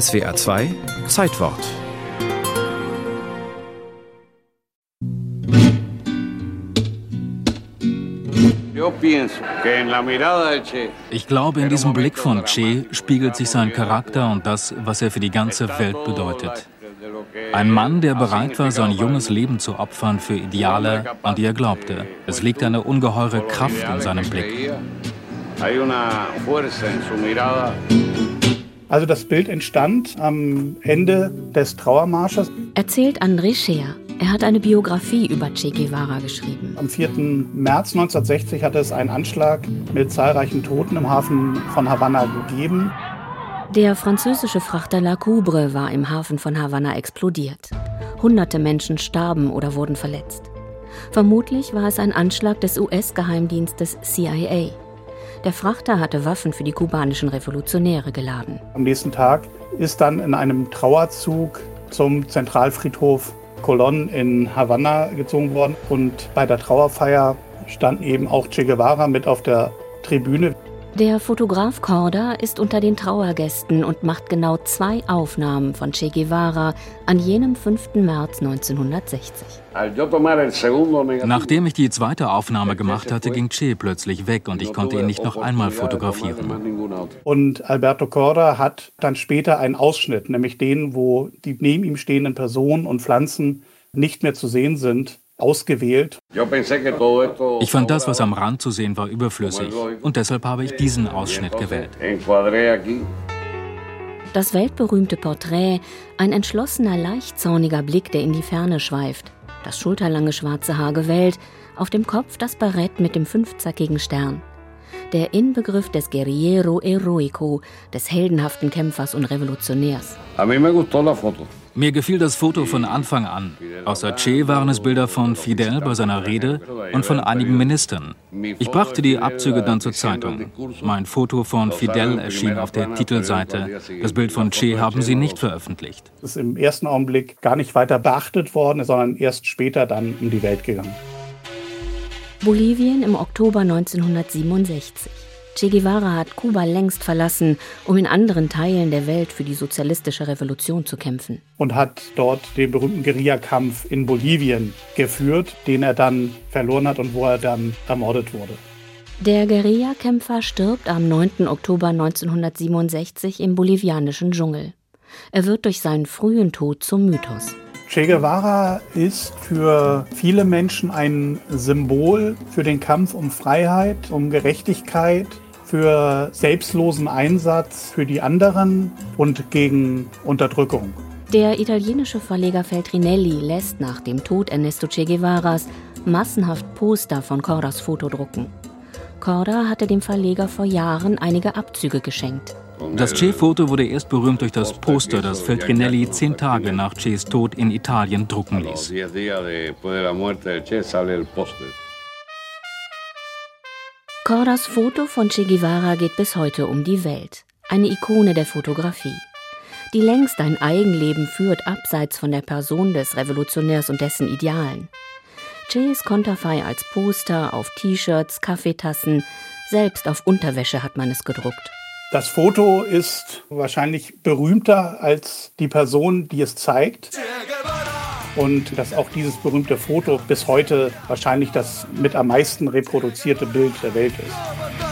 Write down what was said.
SWA 2 Zeitwort Ich glaube, in diesem Blick von Che spiegelt sich sein Charakter und das, was er für die ganze Welt bedeutet. Ein Mann, der bereit war, sein junges Leben zu opfern für Ideale, an die er glaubte. Es liegt eine ungeheure Kraft in seinem Blick. Also das Bild entstand am Ende des Trauermarsches. Erzählt André Scheer. Er hat eine Biografie über Che Guevara geschrieben. Am 4. März 1960 hatte es einen Anschlag mit zahlreichen Toten im Hafen von Havanna gegeben. Der französische Frachter La Coubre war im Hafen von Havanna explodiert. Hunderte Menschen starben oder wurden verletzt. Vermutlich war es ein Anschlag des US-Geheimdienstes CIA. Der Frachter hatte Waffen für die kubanischen Revolutionäre geladen. Am nächsten Tag ist dann in einem Trauerzug zum Zentralfriedhof Colón in Havanna gezogen worden. Und bei der Trauerfeier stand eben auch Che Guevara mit auf der Tribüne. Der Fotograf Korda ist unter den Trauergästen und macht genau zwei Aufnahmen von Che Guevara an jenem 5. März 1960. Nachdem ich die zweite Aufnahme gemacht hatte, ging Che plötzlich weg und ich konnte ihn nicht noch einmal fotografieren. Und Alberto Korda hat dann später einen Ausschnitt, nämlich den, wo die neben ihm stehenden Personen und Pflanzen nicht mehr zu sehen sind, ausgewählt. Ich fand das, was am Rand zu sehen war, überflüssig. Und deshalb habe ich diesen Ausschnitt gewählt. Das weltberühmte Porträt, ein entschlossener, leicht zorniger Blick, der in die Ferne schweift, das schulterlange schwarze Haar gewellt, auf dem Kopf das Barett mit dem fünfzackigen Stern. Der Inbegriff des Guerriero Heroico, des heldenhaften Kämpfers und Revolutionärs. Mir gefiel das Foto von Anfang an. Außer Che waren es Bilder von Fidel bei seiner Rede und von einigen Ministern. Ich brachte die Abzüge dann zur Zeitung. Mein Foto von Fidel erschien auf der Titelseite. Das Bild von Che haben sie nicht veröffentlicht. Das ist im ersten Augenblick gar nicht weiter beachtet worden, sondern erst später dann um die Welt gegangen. Bolivien im Oktober 1967. Che Guevara hat Kuba längst verlassen, um in anderen Teilen der Welt für die sozialistische Revolution zu kämpfen. Und hat dort den berühmten Guerillakampf in Bolivien geführt, den er dann verloren hat und wo er dann ermordet wurde. Der Guerillakämpfer stirbt am 9. Oktober 1967 im bolivianischen Dschungel. Er wird durch seinen frühen Tod zum Mythos. Che Guevara ist für viele Menschen ein Symbol für den Kampf um Freiheit, um Gerechtigkeit, für selbstlosen Einsatz für die anderen und gegen Unterdrückung. Der italienische Verleger Feltrinelli lässt nach dem Tod Ernesto Che Guevaras massenhaft Poster von Cordas Foto drucken. Corda hatte dem Verleger vor Jahren einige Abzüge geschenkt. Das Che-Foto wurde erst berühmt durch das Poster, das Feltrinelli zehn Tage nach Ches Tod in Italien drucken ließ. Cordas Foto von Che Guevara geht bis heute um die Welt. Eine Ikone der Fotografie. Die längst ein Eigenleben führt, abseits von der Person des Revolutionärs und dessen Idealen. Ches Konterfei als Poster auf T-Shirts, Kaffeetassen, selbst auf Unterwäsche hat man es gedruckt. Das Foto ist wahrscheinlich berühmter als die Person, die es zeigt und dass auch dieses berühmte Foto bis heute wahrscheinlich das mit am meisten reproduzierte Bild der Welt ist.